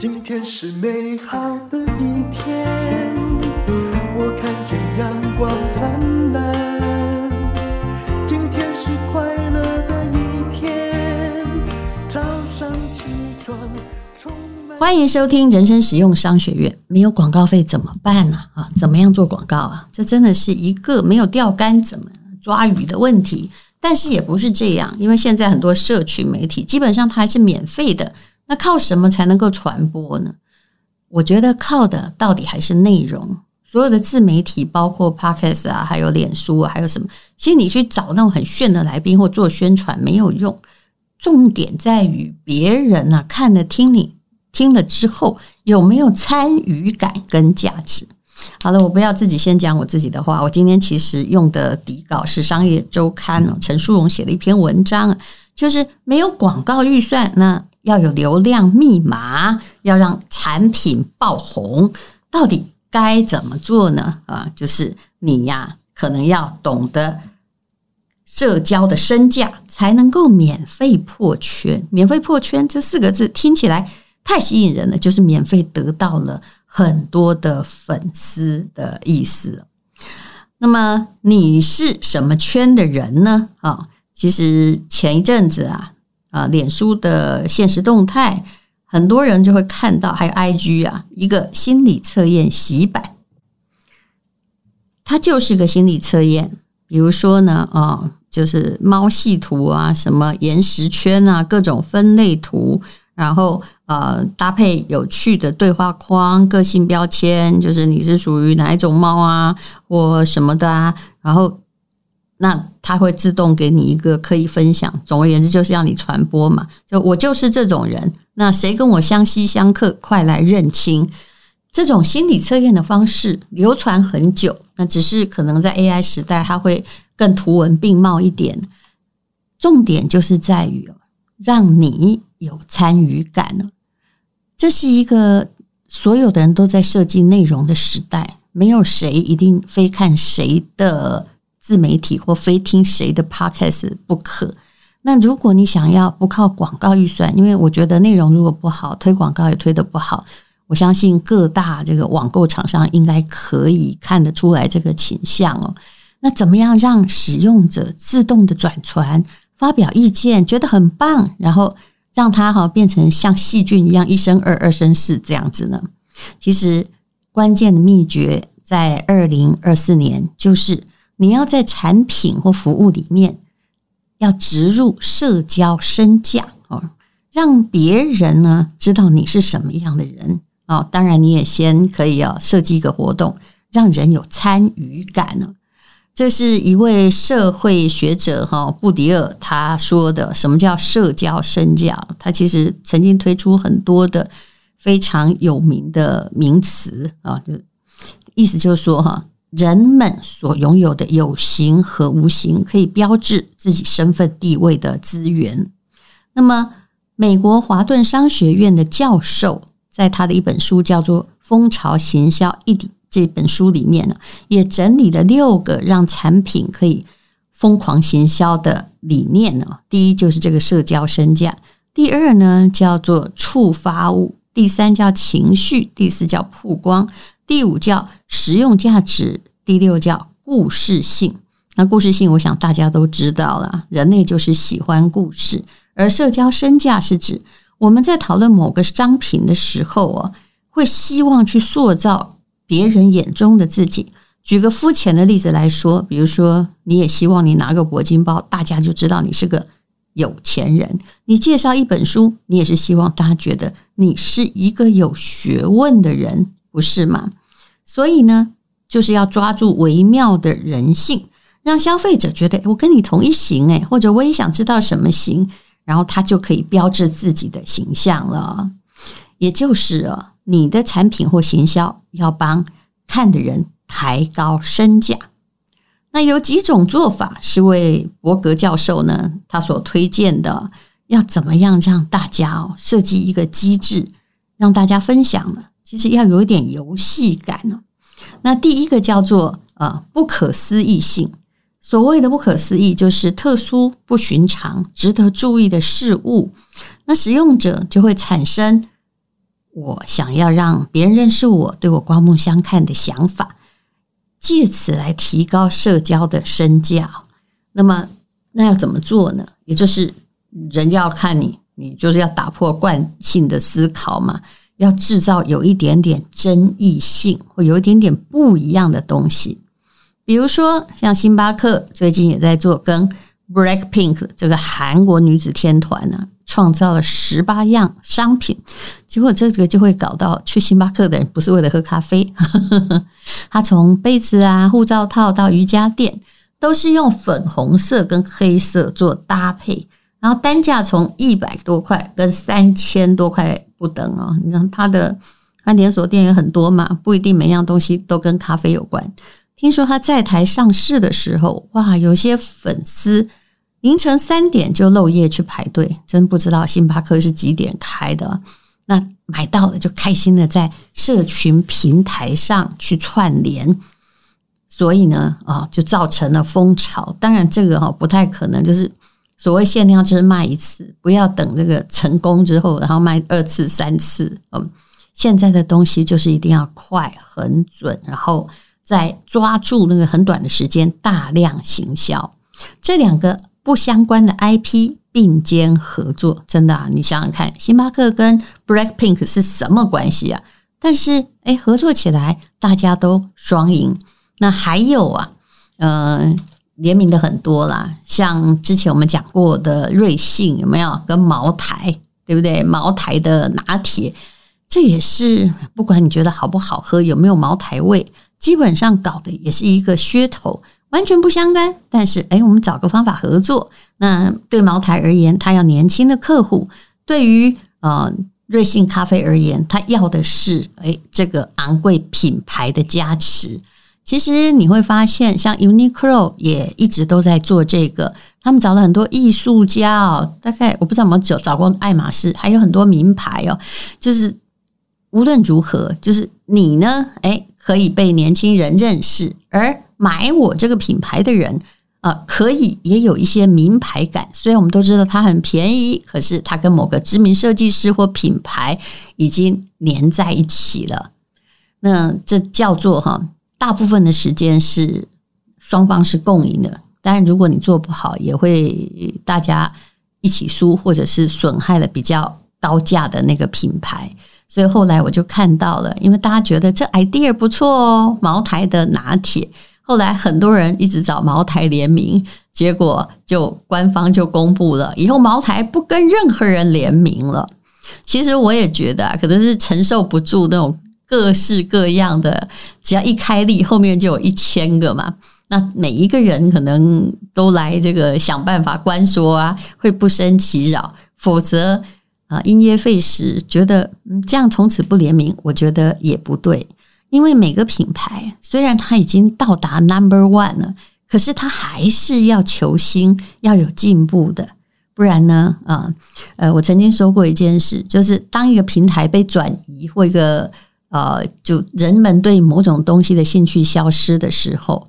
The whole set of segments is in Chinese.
今天是美好的一天，我看见阳光灿烂。今天是快乐的一天，早上起床充满。欢迎收听人生实用商学院。没有广告费怎么办呢？啊，怎么样做广告啊？这真的是一个没有钓竿怎么抓鱼的问题。但是也不是这样，因为现在很多社群媒体基本上它还是免费的。那靠什么才能够传播呢？我觉得靠的到底还是内容。所有的自媒体，包括 Podcast 啊，还有脸书啊，还有什么？其实你去找那种很炫的来宾或做宣传没有用。重点在于别人啊看了听你听了之后有没有参与感跟价值。好了，我不要自己先讲我自己的话。我今天其实用的底稿是《商业周刊》哦，陈淑荣写了一篇文章，就是没有广告预算那。要有流量密码，要让产品爆红，到底该怎么做呢？啊，就是你呀，可能要懂得社交的身价，才能够免费破圈。免费破圈这四个字听起来太吸引人了，就是免费得到了很多的粉丝的意思。那么你是什么圈的人呢？啊，其实前一阵子啊。啊，脸书的现实动态，很多人就会看到，还有 IG 啊，一个心理测验洗版，它就是个心理测验。比如说呢，啊，就是猫系图啊，什么岩石圈啊，各种分类图，然后呃，搭配有趣的对话框、个性标签，就是你是属于哪一种猫啊，或什么的啊，然后。那它会自动给你一个可以分享，总而言之就是要你传播嘛。就我就是这种人，那谁跟我相稀相克，快来认亲。这种心理测验的方式流传很久，那只是可能在 AI 时代，它会更图文并茂一点。重点就是在于让你有参与感了。这是一个所有的人都在设计内容的时代，没有谁一定非看谁的。自媒体或非听谁的 podcast 不可。那如果你想要不靠广告预算，因为我觉得内容如果不好，推广告也推得不好。我相信各大这个网购厂商应该可以看得出来这个倾向哦。那怎么样让使用者自动的转传、发表意见，觉得很棒，然后让它哈变成像细菌一样一生二，二生四这样子呢？其实关键的秘诀在二零二四年就是。你要在产品或服务里面要植入社交身价哦，让别人呢知道你是什么样的人哦。当然，你也先可以要设计一个活动，让人有参与感呢。这是一位社会学者哈布迪尔他说的。什么叫社交身价？他其实曾经推出很多的非常有名的名词啊，就意思就是说哈。人们所拥有的有形和无形，可以标志自己身份地位的资源。那么，美国华顿商学院的教授在他的一本书叫做《蜂巢行销一体》这本书里面呢，也整理了六个让产品可以疯狂行销的理念呢。第一就是这个社交身价，第二呢叫做触发物，第三叫情绪，第四叫曝光。第五叫实用价值，第六叫故事性。那故事性，我想大家都知道了，人类就是喜欢故事。而社交身价是指我们在讨论某个商品的时候啊，会希望去塑造别人眼中的自己。举个肤浅的例子来说，比如说，你也希望你拿个铂金包，大家就知道你是个有钱人。你介绍一本书，你也是希望大家觉得你是一个有学问的人，不是吗？所以呢，就是要抓住微妙的人性，让消费者觉得我跟你同一型诶，或者我也想知道什么型，然后他就可以标志自己的形象了。也就是啊，你的产品或行销要帮看的人抬高身价。那有几种做法是为伯格教授呢，他所推荐的，要怎么样让大家哦设计一个机制，让大家分享呢？其实要有一点游戏感呢。那第一个叫做呃不可思议性。所谓的不可思议，就是特殊、不寻常、值得注意的事物。那使用者就会产生我想要让别人认识我，对我刮目相看的想法，借此来提高社交的身价。那么，那要怎么做呢？也就是人要看你，你就是要打破惯性的思考嘛，要制造有一点点争议性或有一点点不一样的东西。比如说，像星巴克最近也在做跟 Blackpink 这个韩国女子天团呢，创造了十八样商品，结果这个就会搞到去星巴克的人不是为了喝咖啡，他从杯子啊、护照套到瑜伽垫，都是用粉红色跟黑色做搭配，然后单价从一百多块跟三千多块不等哦。你看他的它连锁店也很多嘛，不一定每样东西都跟咖啡有关。听说他在台上市的时候，哇，有些粉丝凌晨三点就漏夜去排队，真不知道星巴克是几点开的。那买到了就开心的在社群平台上去串联，所以呢，啊，就造成了风潮。当然，这个哈不太可能，就是所谓限量就是卖一次，不要等这个成功之后，然后卖二次、三次。嗯，现在的东西就是一定要快、很准，然后。在抓住那个很短的时间，大量行销，这两个不相关的 IP 并肩合作，真的啊！你想想看，星巴克跟 Blackpink 是什么关系啊？但是诶，合作起来大家都双赢。那还有啊，呃，联名的很多啦，像之前我们讲过的瑞幸有没有？跟茅台对不对？茅台的拿铁，这也是不管你觉得好不好喝，有没有茅台味。基本上搞的也是一个噱头，完全不相干。但是，哎，我们找个方法合作。那对茅台而言，他要年轻的客户；对于呃瑞幸咖啡而言，他要的是哎这个昂贵品牌的加持。其实你会发现，像 Uniqlo 也一直都在做这个。他们找了很多艺术家哦，大概我不知道有没有找找过爱马仕，还有很多名牌哦。就是无论如何，就是你呢，哎。可以被年轻人认识，而买我这个品牌的人啊、呃，可以也有一些名牌感。虽然我们都知道它很便宜，可是它跟某个知名设计师或品牌已经黏在一起了。那这叫做哈，大部分的时间是双方是共赢的。当然，如果你做不好，也会大家一起输，或者是损害了比较高价的那个品牌。所以后来我就看到了，因为大家觉得这 idea 不错哦，茅台的拿铁。后来很多人一直找茅台联名，结果就官方就公布了，以后茅台不跟任何人联名了。其实我也觉得啊，可能是承受不住那种各式各样的，只要一开立，后面就有一千个嘛。那每一个人可能都来这个想办法关说啊，会不胜其扰，否则。啊，因噎废食，觉得嗯，这样从此不联名，我觉得也不对。因为每个品牌虽然它已经到达 number one 了，可是它还是要求新，要有进步的。不然呢，啊，呃，我曾经说过一件事，就是当一个平台被转移，或一个呃，就人们对某种东西的兴趣消失的时候，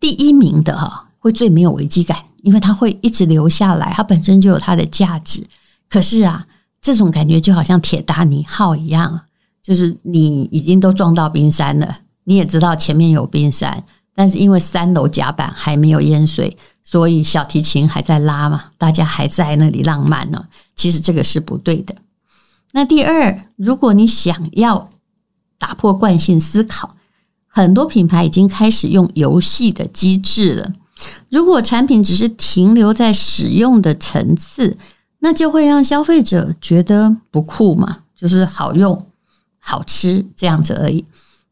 第一名的哈会最没有危机感，因为它会一直留下来，它本身就有它的价值。可是啊。这种感觉就好像铁达尼号一样，就是你已经都撞到冰山了，你也知道前面有冰山，但是因为三楼甲板还没有淹水，所以小提琴还在拉嘛，大家还在那里浪漫呢。其实这个是不对的。那第二，如果你想要打破惯性思考，很多品牌已经开始用游戏的机制了。如果产品只是停留在使用的层次，那就会让消费者觉得不酷嘛，就是好用、好吃这样子而已。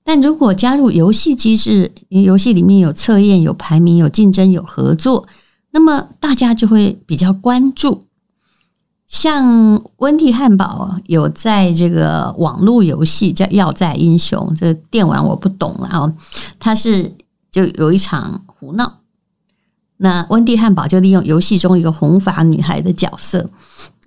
但如果加入游戏机制，游戏里面有测验、有排名、有竞争、有合作，那么大家就会比较关注。像温蒂汉堡有在这个网络游戏叫《要载英雄》，这电玩我不懂了哦，它是就有一场胡闹。那温蒂汉堡就利用游戏中一个红发女孩的角色，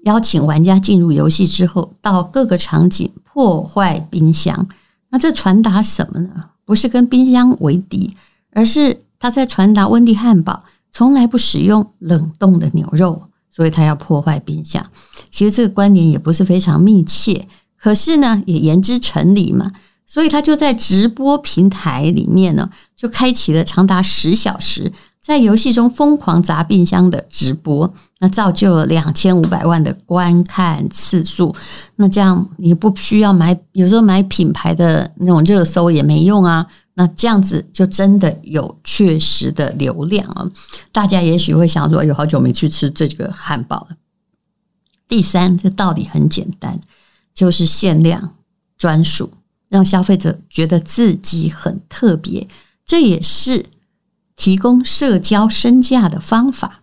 邀请玩家进入游戏之后，到各个场景破坏冰箱。那这传达什么呢？不是跟冰箱为敌，而是他在传达温蒂汉堡从来不使用冷冻的牛肉，所以他要破坏冰箱。其实这个观点也不是非常密切，可是呢，也言之成理嘛。所以他就在直播平台里面呢，就开启了长达十小时，在游戏中疯狂砸冰箱的直播，那造就了两千五百万的观看次数。那这样你不需要买，有时候买品牌的那种热搜也没用啊。那这样子就真的有确实的流量啊。大家也许会想说，有好久没去吃这个汉堡了。第三，这道理很简单，就是限量专属。让消费者觉得自己很特别，这也是提供社交身价的方法。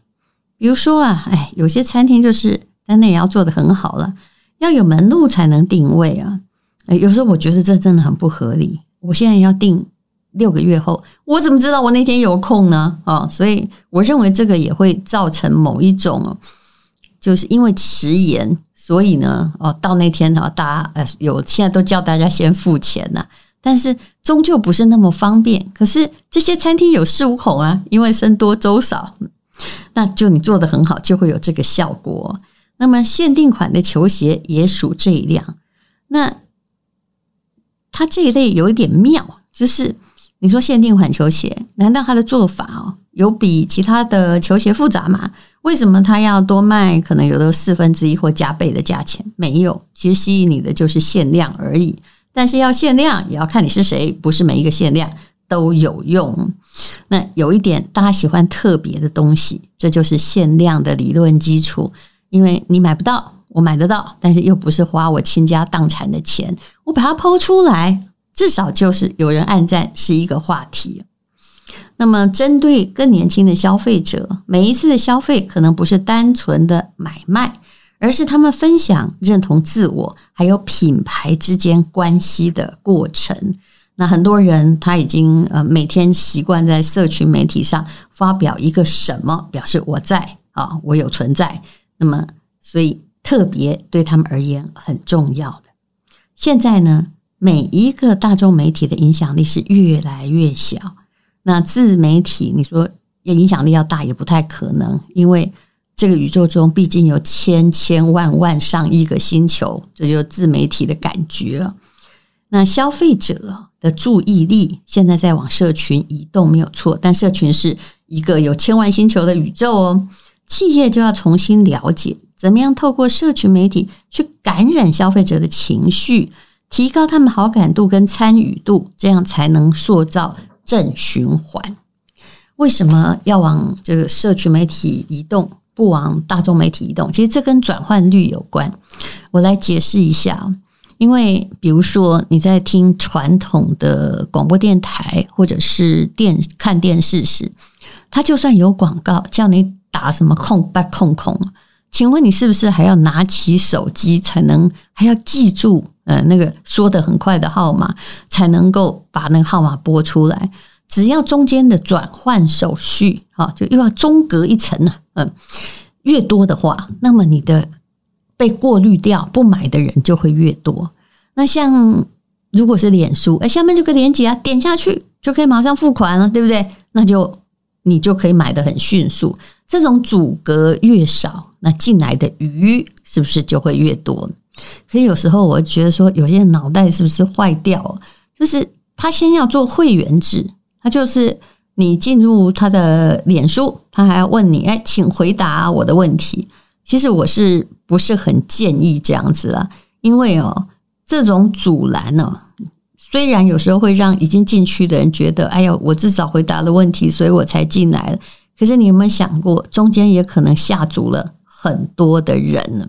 比如说啊，哎，有些餐厅就是，但那也要做得很好了，要有门路才能定位啊。有时候我觉得这真的很不合理。我现在要订六个月后，我怎么知道我那天有空呢？啊，所以我认为这个也会造成某一种，就是因为迟延。所以呢，哦，到那天呢，大家呃有现在都叫大家先付钱呐，但是终究不是那么方便。可是这些餐厅有恃无恐啊，因为僧多粥少，那就你做得很好，就会有这个效果。那么限定款的球鞋也属这一辆。那它这一类有一点妙，就是你说限定款球鞋，难道它的做法哦有比其他的球鞋复杂吗？为什么他要多卖？可能有的四分之一或加倍的价钱？没有，其实吸引你的就是限量而已。但是要限量，也要看你是谁，不是每一个限量都有用。那有一点，大家喜欢特别的东西，这就是限量的理论基础。因为你买不到，我买得到，但是又不是花我倾家荡产的钱，我把它抛出来，至少就是有人按赞，是一个话题。那么，针对更年轻的消费者，每一次的消费可能不是单纯的买卖，而是他们分享、认同自我还有品牌之间关系的过程。那很多人他已经呃每天习惯在社群媒体上发表一个什么，表示我在啊，我有存在。那么，所以特别对他们而言很重要的。现在呢，每一个大众媒体的影响力是越来越小。那自媒体，你说要影响力要大也不太可能，因为这个宇宙中毕竟有千千万万上亿个星球，这就是自媒体的感觉。那消费者的注意力现在在往社群移动，没有错，但社群是一个有千万星球的宇宙哦。企业就要重新了解，怎么样透过社群媒体去感染消费者的情绪，提高他们好感度跟参与度，这样才能塑造。正循环，为什么要往这个社群媒体移动，不往大众媒体移动？其实这跟转换率有关。我来解释一下，因为比如说你在听传统的广播电台或者是电看电视时，它就算有广告叫你打什么空白空空，请问你是不是还要拿起手机才能还要记住？呃，那个说的很快的号码才能够把那个号码拨出来。只要中间的转换手续，哈，就又要中隔一层呢。嗯，越多的话，那么你的被过滤掉不买的人就会越多。那像如果是脸书，哎，下面这个链接啊，点下去就可以马上付款了，对不对？那就你就可以买得很迅速。这种阻隔越少，那进来的鱼是不是就会越多？可以有时候我觉得说，有些脑袋是不是坏掉了？就是他先要做会员制，他就是你进入他的脸书，他还要问你，哎，请回答我的问题。其实我是不是很建议这样子啊？因为哦，这种阻拦呢，虽然有时候会让已经进去的人觉得，哎呦，我至少回答了问题，所以我才进来。可是你有没有想过，中间也可能下阻了很多的人呢？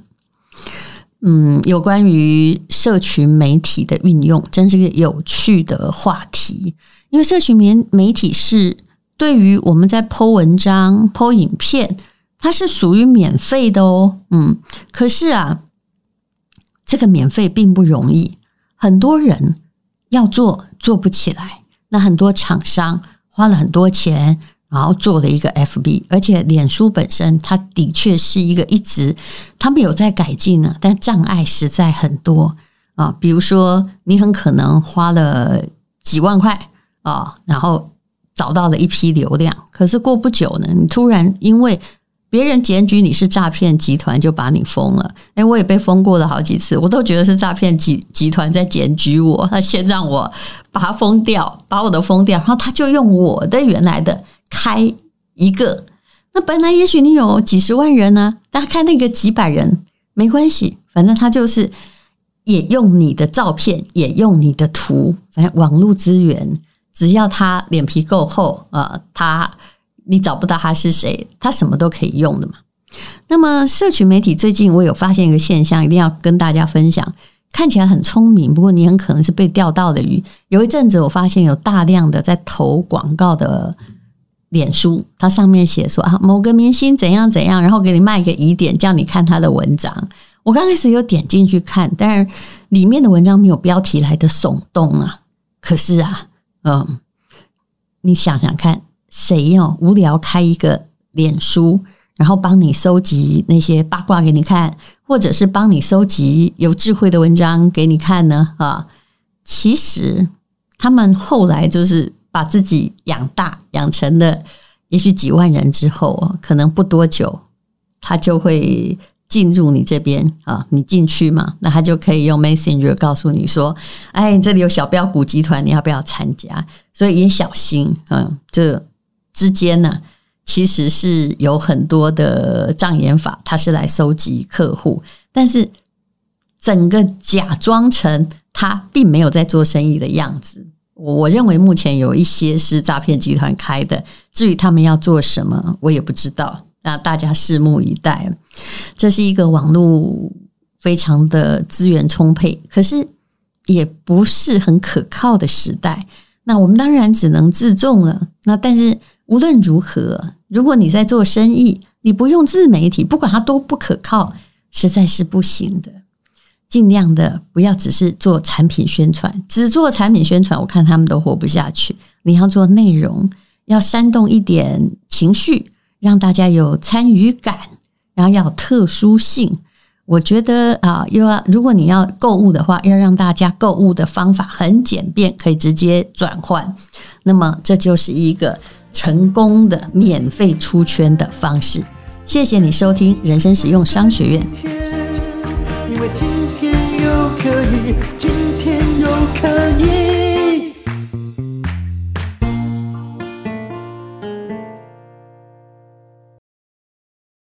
嗯，有关于社群媒体的运用，真是个有趣的话题。因为社群媒媒体是对于我们在 po 文章、po 影片，它是属于免费的哦。嗯，可是啊，这个免费并不容易，很多人要做做不起来。那很多厂商花了很多钱。然后做了一个 FB，而且脸书本身它的确是一个一直他们有在改进呢，但障碍实在很多啊。比如说，你很可能花了几万块啊，然后找到了一批流量，可是过不久呢，你突然因为别人检举你是诈骗集团，就把你封了。诶，我也被封过了好几次，我都觉得是诈骗集集团在检举我，他先让我把他封掉，把我的封掉，然后他就用我的原来的开一个。那本来也许你有几十万人呢，大家开那个几百人没关系，反正他就是也用你的照片，也用你的图，反正网络资源，只要他脸皮够厚啊、呃，他。你找不到他是谁，他什么都可以用的嘛。那么，社群媒体最近我有发现一个现象，一定要跟大家分享。看起来很聪明，不过你很可能是被钓到的鱼。有一阵子，我发现有大量的在投广告的脸书，它上面写说啊，某个明星怎样怎样，然后给你卖个疑点，叫你看他的文章。我刚开始有点进去看，但是里面的文章没有标题来的耸动啊。可是啊，嗯，你想想看。谁要无聊开一个脸书，然后帮你收集那些八卦给你看，或者是帮你收集有智慧的文章给你看呢？啊，其实他们后来就是把自己养大，养成了也许几万人之后，可能不多久，他就会进入你这边啊，你进去嘛，那他就可以用 Messenger 告诉你说，哎，这里有小标股集团，你要不要参加？所以也小心，嗯，这。之间呢，其实是有很多的障眼法，他是来收集客户，但是整个假装成他并没有在做生意的样子。我我认为目前有一些是诈骗集团开的，至于他们要做什么，我也不知道。那大家拭目以待。这是一个网络非常的资源充沛，可是也不是很可靠的时代。那我们当然只能自重了。那但是。无论如何，如果你在做生意，你不用自媒体，不管它多不可靠，实在是不行的。尽量的不要只是做产品宣传，只做产品宣传，我看他们都活不下去。你要做内容，要煽动一点情绪，让大家有参与感，然后要特殊性。我觉得啊，又要如果你要购物的话，要让大家购物的方法很简便，可以直接转换。那么这就是一个。成功的免费出圈的方式。谢谢你收听人生实用商学院。因为今天有可，